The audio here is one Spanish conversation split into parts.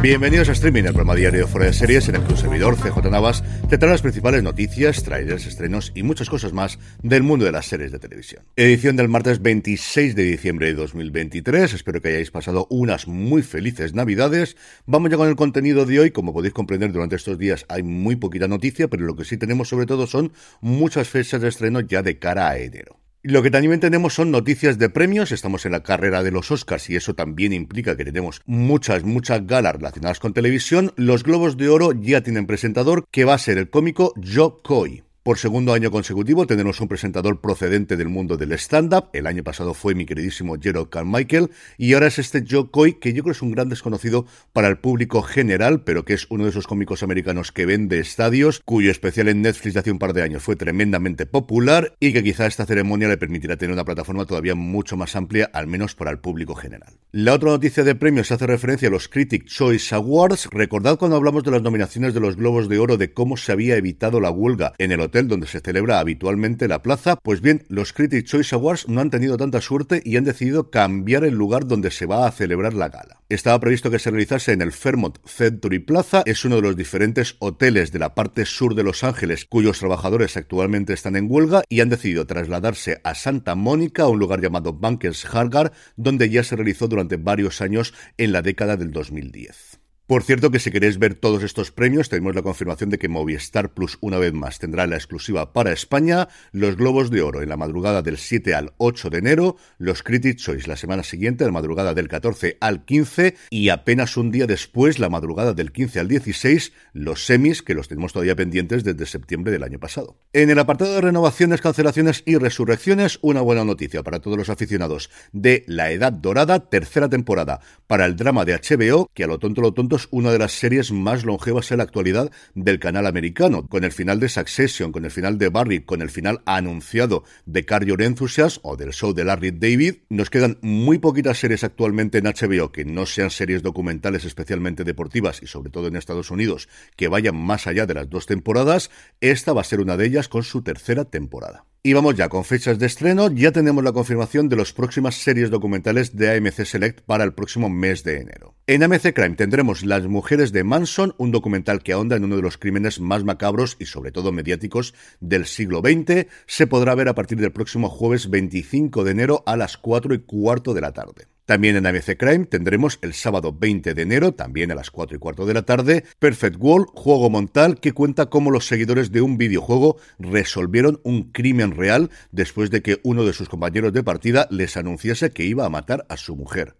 Bienvenidos a Streaming, el programa diario Fuera de Series en el que un servidor, CJ Navas, te trae las principales noticias, trailers, estrenos y muchas cosas más del mundo de las series de televisión. Edición del martes 26 de diciembre de 2023. Espero que hayáis pasado unas muy felices navidades. Vamos ya con el contenido de hoy. Como podéis comprender, durante estos días hay muy poquita noticia, pero lo que sí tenemos sobre todo son muchas fechas de estreno ya de cara a enero. Lo que también tenemos son noticias de premios, estamos en la carrera de los Oscars y eso también implica que tenemos muchas, muchas galas relacionadas con televisión. Los Globos de Oro ya tienen presentador que va a ser el cómico Joe Coy. Por segundo año consecutivo tenemos un presentador procedente del mundo del stand-up. El año pasado fue mi queridísimo Gerald Carmichael y ahora es este Joe Coy, que yo creo es un gran desconocido para el público general, pero que es uno de esos cómicos americanos que vende estadios, cuyo especial en Netflix de hace un par de años fue tremendamente popular y que quizá esta ceremonia le permitirá tener una plataforma todavía mucho más amplia, al menos para el público general. La otra noticia de premios hace referencia a los Critic Choice Awards. Recordad cuando hablamos de las nominaciones de los Globos de Oro de cómo se había evitado la huelga en el hotel donde se celebra habitualmente la plaza, pues bien, los Critics Choice Awards no han tenido tanta suerte y han decidido cambiar el lugar donde se va a celebrar la gala. Estaba previsto que se realizase en el Fairmont Century Plaza, es uno de los diferentes hoteles de la parte sur de Los Ángeles cuyos trabajadores actualmente están en huelga y han decidido trasladarse a Santa Mónica, a un lugar llamado Bankers Hargar, donde ya se realizó durante varios años en la década del 2010. Por cierto que si queréis ver todos estos premios, tenemos la confirmación de que Movistar Plus una vez más tendrá la exclusiva para España, los Globos de Oro en la madrugada del 7 al 8 de enero, los Critics Choice la semana siguiente, la madrugada del 14 al 15 y apenas un día después, la madrugada del 15 al 16, los semis que los tenemos todavía pendientes desde septiembre del año pasado. En el apartado de renovaciones, cancelaciones y resurrecciones, una buena noticia para todos los aficionados de La Edad Dorada, tercera temporada para el drama de HBO, que a lo tonto lo tonto una de las series más longevas en la actualidad del canal americano, con el final de Succession, con el final de Barry, con el final anunciado de Car Your Enthusiasm o del show de Larry David. Nos quedan muy poquitas series actualmente en HBO que no sean series documentales especialmente deportivas y sobre todo en Estados Unidos que vayan más allá de las dos temporadas. Esta va a ser una de ellas con su tercera temporada. Y vamos ya con fechas de estreno. Ya tenemos la confirmación de las próximas series documentales de AMC Select para el próximo mes de enero. En AMC Crime tendremos Las Mujeres de Manson, un documental que ahonda en uno de los crímenes más macabros y sobre todo mediáticos del siglo XX. Se podrá ver a partir del próximo jueves 25 de enero a las 4 y cuarto de la tarde. También en ABC Crime tendremos el sábado 20 de enero, también a las 4 y cuarto de la tarde, Perfect World, juego montal que cuenta cómo los seguidores de un videojuego resolvieron un crimen real después de que uno de sus compañeros de partida les anunciase que iba a matar a su mujer.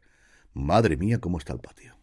Madre mía, cómo está el patio.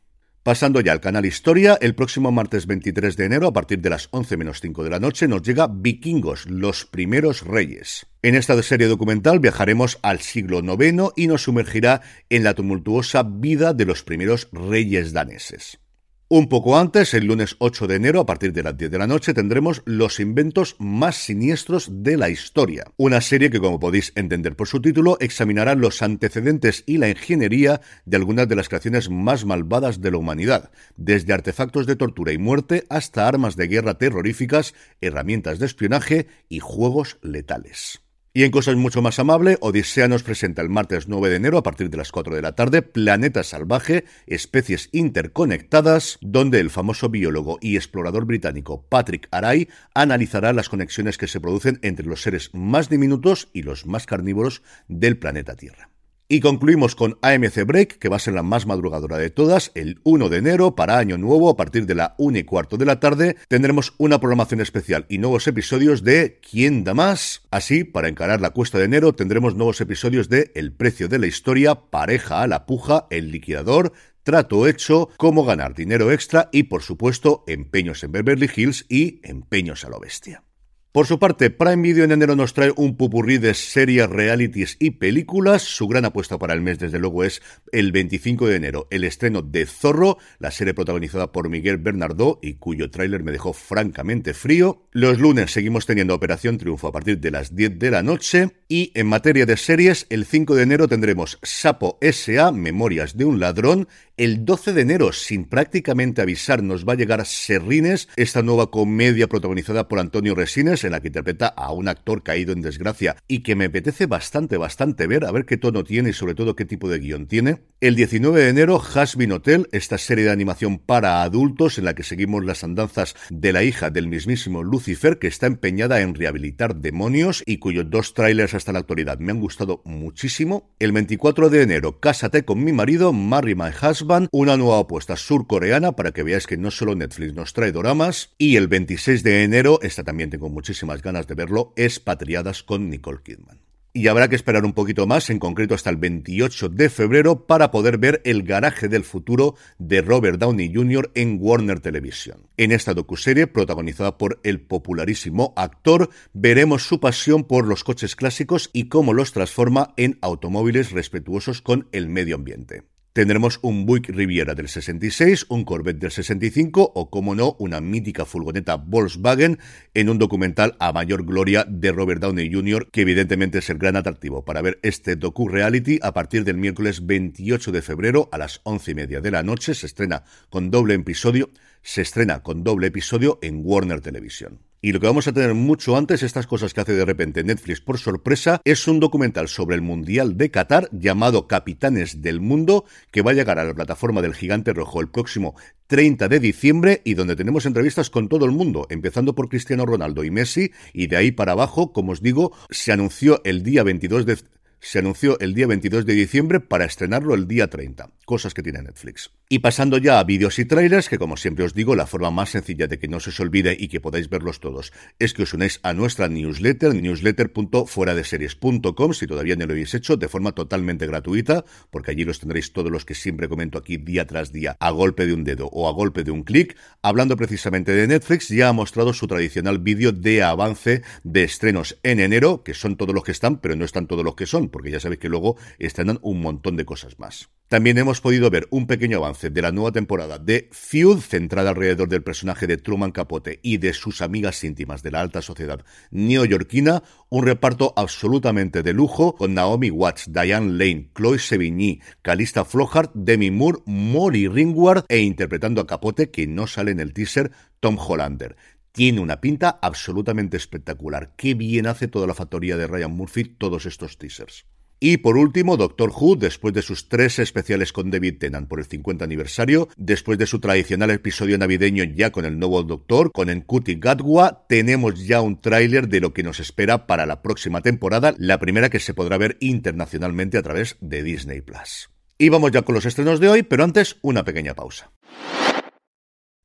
Pasando ya al canal Historia, el próximo martes 23 de enero, a partir de las 11 menos 5 de la noche, nos llega Vikingos, los primeros reyes. En esta serie documental viajaremos al siglo IX y nos sumergirá en la tumultuosa vida de los primeros reyes daneses. Un poco antes, el lunes 8 de enero, a partir de las 10 de la noche, tendremos Los inventos más siniestros de la historia. Una serie que, como podéis entender por su título, examinará los antecedentes y la ingeniería de algunas de las creaciones más malvadas de la humanidad, desde artefactos de tortura y muerte hasta armas de guerra terroríficas, herramientas de espionaje y juegos letales. Y en cosas mucho más amables, Odisea nos presenta el martes 9 de enero a partir de las 4 de la tarde Planeta Salvaje, especies interconectadas, donde el famoso biólogo y explorador británico Patrick Aray analizará las conexiones que se producen entre los seres más diminutos y los más carnívoros del planeta Tierra. Y concluimos con AMC Break, que va a ser la más madrugadora de todas, el 1 de enero, para Año Nuevo, a partir de la 1 y cuarto de la tarde, tendremos una programación especial y nuevos episodios de ¿Quién da más? Así, para encarar la cuesta de enero, tendremos nuevos episodios de El precio de la historia, Pareja a la puja, El liquidador, trato hecho, cómo ganar dinero extra y, por supuesto, empeños en Beverly Hills y empeños a lo bestia. Por su parte, Prime Video en enero nos trae un pupurrí de series, realities y películas. Su gran apuesta para el mes, desde luego, es el 25 de enero, el estreno de Zorro, la serie protagonizada por Miguel Bernardo y cuyo tráiler me dejó francamente frío. Los lunes seguimos teniendo Operación Triunfo a partir de las 10 de la noche. Y en materia de series, el 5 de enero tendremos Sapo S.A. Memorias de un ladrón. El 12 de enero, sin prácticamente avisar, nos va a llegar Serrines, esta nueva comedia protagonizada por Antonio Resines en la que interpreta a un actor caído en desgracia y que me apetece bastante, bastante ver, a ver qué tono tiene y sobre todo qué tipo de guion tiene. El 19 de enero, Hasbin Hotel, esta serie de animación para adultos en la que seguimos las andanzas de la hija del mismísimo Lucifer que está empeñada en rehabilitar demonios y cuyos dos trailers hasta la actualidad me han gustado muchísimo. El 24 de enero, Cásate con mi marido, Marry My Husband, una nueva apuesta surcoreana para que veáis que no solo Netflix nos trae doramas. Y el 26 de enero, esta también tengo muchísimas ganas de verlo, Expatriadas con Nicole Kidman. Y habrá que esperar un poquito más, en concreto hasta el 28 de febrero, para poder ver El garaje del futuro de Robert Downey Jr. en Warner Television. En esta docuserie, protagonizada por el popularísimo actor, veremos su pasión por los coches clásicos y cómo los transforma en automóviles respetuosos con el medio ambiente. Tendremos un Buick Riviera del 66, un Corvette del 65 o, como no, una mítica furgoneta Volkswagen en un documental a mayor gloria de Robert Downey Jr., que evidentemente es el gran atractivo para ver este docu-reality a partir del miércoles 28 de febrero a las once y media de la noche. Se estrena con doble episodio, se estrena con doble episodio en Warner Television. Y lo que vamos a tener mucho antes, estas cosas que hace de repente Netflix por sorpresa, es un documental sobre el Mundial de Qatar llamado Capitanes del Mundo, que va a llegar a la plataforma del Gigante Rojo el próximo 30 de diciembre y donde tenemos entrevistas con todo el mundo, empezando por Cristiano Ronaldo y Messi, y de ahí para abajo, como os digo, se anunció el día 22 de se anunció el día 22 de diciembre para estrenarlo el día 30, cosas que tiene Netflix. Y pasando ya a vídeos y trailers, que como siempre os digo, la forma más sencilla de que no se os olvide y que podáis verlos todos es que os unáis a nuestra newsletter, newsletter.fueradeseries.com, si todavía no lo habéis hecho, de forma totalmente gratuita, porque allí los tendréis todos los que siempre comento aquí día tras día, a golpe de un dedo o a golpe de un clic. Hablando precisamente de Netflix, ya ha mostrado su tradicional vídeo de avance de estrenos en enero, que son todos los que están, pero no están todos los que son, porque ya sabéis que luego estrenan un montón de cosas más. También hemos podido ver un pequeño avance de la nueva temporada de Feud, centrada alrededor del personaje de Truman Capote y de sus amigas íntimas de la alta sociedad neoyorquina, un reparto absolutamente de lujo con Naomi Watts, Diane Lane, Chloe Sevigny, Calista Flockhart, Demi Moore, Molly Ringward e interpretando a Capote, que no sale en el teaser, Tom Hollander tiene una pinta absolutamente espectacular. Qué bien hace toda la factoría de Ryan Murphy todos estos teasers. Y por último, Doctor Who, después de sus tres especiales con David Tennant por el 50 aniversario, después de su tradicional episodio navideño ya con el nuevo Doctor, con Ncuti Gatwa, tenemos ya un tráiler de lo que nos espera para la próxima temporada, la primera que se podrá ver internacionalmente a través de Disney Plus. Y vamos ya con los estrenos de hoy, pero antes una pequeña pausa.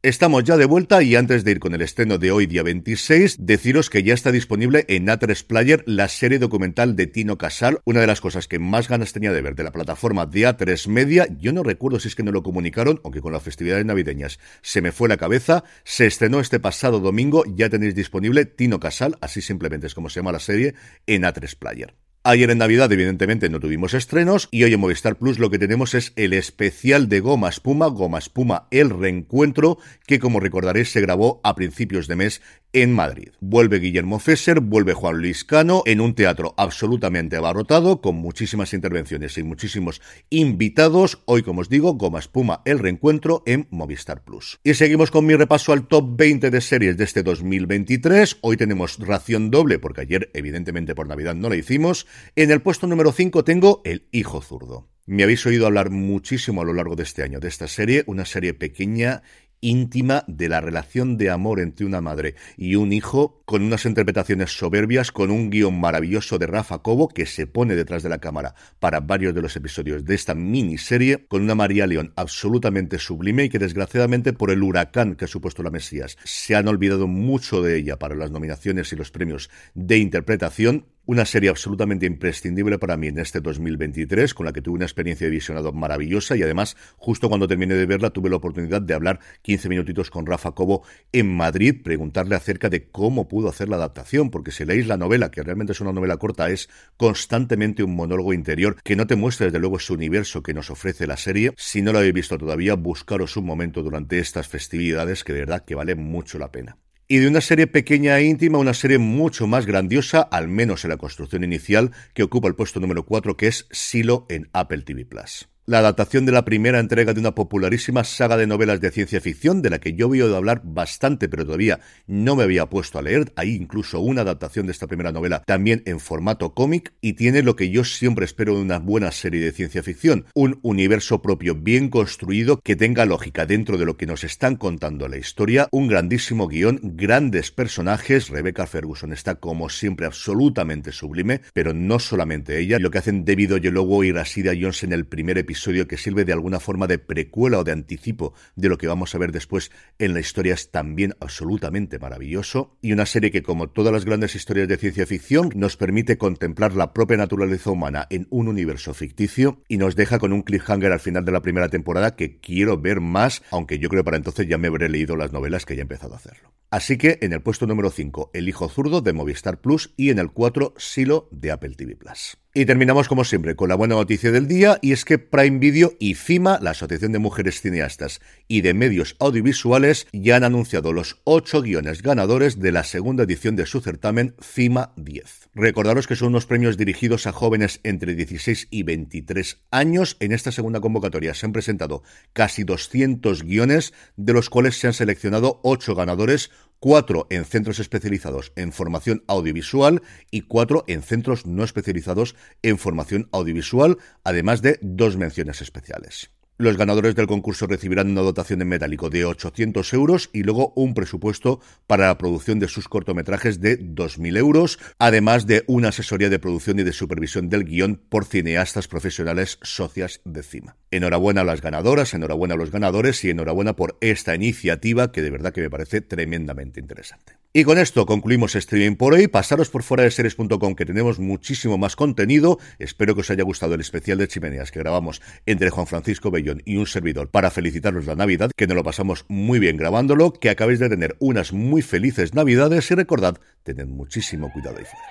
Estamos ya de vuelta y antes de ir con el estreno de hoy, día 26, deciros que ya está disponible en A3 Player la serie documental de Tino Casal, una de las cosas que más ganas tenía de ver de la plataforma de A3 Media. Yo no recuerdo si es que no lo comunicaron, aunque con las festividades navideñas se me fue la cabeza. Se estrenó este pasado domingo, ya tenéis disponible Tino Casal, así simplemente es como se llama la serie, en A3 Player. Ayer en Navidad, evidentemente, no tuvimos estrenos y hoy en Movistar Plus lo que tenemos es el especial de Goma Espuma, Goma Espuma El Reencuentro, que como recordaréis se grabó a principios de mes en Madrid. Vuelve Guillermo Fesser, vuelve Juan Luis Cano en un teatro absolutamente abarrotado, con muchísimas intervenciones y muchísimos invitados. Hoy, como os digo, Goma Espuma, el reencuentro en Movistar Plus. Y seguimos con mi repaso al top 20 de series de este 2023. Hoy tenemos ración doble, porque ayer, evidentemente, por Navidad no la hicimos. En el puesto número 5 tengo El Hijo Zurdo. Me habéis oído hablar muchísimo a lo largo de este año de esta serie, una serie pequeña íntima de la relación de amor entre una madre y un hijo, con unas interpretaciones soberbias, con un guion maravilloso de Rafa Cobo que se pone detrás de la cámara para varios de los episodios de esta miniserie, con una María León absolutamente sublime y que desgraciadamente por el huracán que ha supuesto la Mesías se han olvidado mucho de ella para las nominaciones y los premios de interpretación una serie absolutamente imprescindible para mí en este 2023, con la que tuve una experiencia de visionado maravillosa y además, justo cuando terminé de verla, tuve la oportunidad de hablar 15 minutitos con Rafa Cobo en Madrid, preguntarle acerca de cómo pudo hacer la adaptación, porque si leéis la novela, que realmente es una novela corta, es constantemente un monólogo interior que no te muestra desde luego ese universo que nos ofrece la serie. Si no lo habéis visto todavía, buscaros un momento durante estas festividades que de verdad que vale mucho la pena y de una serie pequeña e íntima una serie mucho más grandiosa, al menos en la construcción inicial, que ocupa el puesto número 4, que es Silo en Apple TV Plus la adaptación de la primera entrega de una popularísima saga de novelas de ciencia ficción, de la que yo he oído hablar bastante, pero todavía no me había puesto a leer. Hay incluso una adaptación de esta primera novela también en formato cómic y tiene lo que yo siempre espero de una buena serie de ciencia ficción, un universo propio bien construido que tenga lógica dentro de lo que nos están contando la historia, un grandísimo guion, grandes personajes, Rebecca Ferguson está como siempre absolutamente sublime, pero no solamente ella, lo que hacen David Oyelowo y Rashida Jones en el primer episodio que sirve de alguna forma de precuela o de anticipo de lo que vamos a ver después en la historia es también absolutamente maravilloso y una serie que como todas las grandes historias de ciencia ficción nos permite contemplar la propia naturaleza humana en un universo ficticio y nos deja con un cliffhanger al final de la primera temporada que quiero ver más, aunque yo creo para entonces ya me habré leído las novelas que ya empezado a hacerlo. Así que en el puesto número 5, El Hijo Zurdo de Movistar Plus y en el 4, Silo de Apple TV Plus. Y terminamos como siempre con la buena noticia del día y es que Prime Video y FIMA, la Asociación de Mujeres Cineastas y de Medios Audiovisuales, ya han anunciado los ocho guiones ganadores de la segunda edición de su certamen FIMA 10. Recordaros que son unos premios dirigidos a jóvenes entre 16 y 23 años. En esta segunda convocatoria se han presentado casi 200 guiones, de los cuales se han seleccionado ocho ganadores, cuatro en centros especializados en formación audiovisual y cuatro en centros no especializados en formación audiovisual, además de dos menciones especiales. Los ganadores del concurso recibirán una dotación en metálico de 800 euros y luego un presupuesto para la producción de sus cortometrajes de 2.000 euros, además de una asesoría de producción y de supervisión del guion por cineastas profesionales socias de CIMA. Enhorabuena a las ganadoras, enhorabuena a los ganadores y enhorabuena por esta iniciativa que de verdad que me parece tremendamente interesante. Y con esto concluimos streaming por hoy. Pasaros por fuera de series.com que tenemos muchísimo más contenido. Espero que os haya gustado el especial de chimeneas que grabamos entre Juan Francisco Bello y un servidor para felicitaros la Navidad, que nos lo pasamos muy bien grabándolo, que acabéis de tener unas muy felices Navidades y recordad, tened muchísimo cuidado ahí fuera.